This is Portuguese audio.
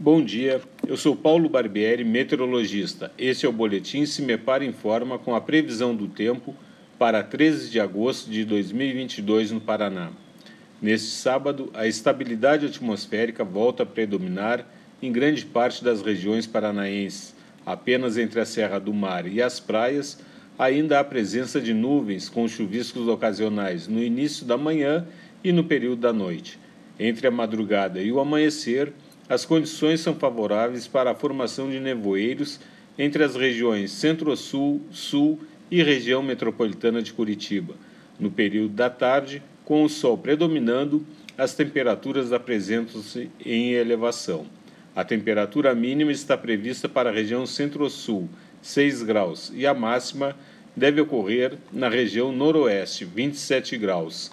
Bom dia, eu sou Paulo Barbieri, meteorologista. Este é o boletim Se Me Para Informa com a previsão do tempo para 13 de agosto de 2022 no Paraná. Neste sábado, a estabilidade atmosférica volta a predominar em grande parte das regiões paranaenses. Apenas entre a Serra do Mar e as praias, ainda há presença de nuvens com chuviscos ocasionais no início da manhã e no período da noite. Entre a madrugada e o amanhecer, as condições são favoráveis para a formação de nevoeiros entre as regiões Centro-Sul, Sul e região metropolitana de Curitiba. No período da tarde, com o sol predominando, as temperaturas apresentam-se em elevação. A temperatura mínima está prevista para a região Centro-Sul, 6 graus, e a máxima deve ocorrer na região Noroeste, 27 graus.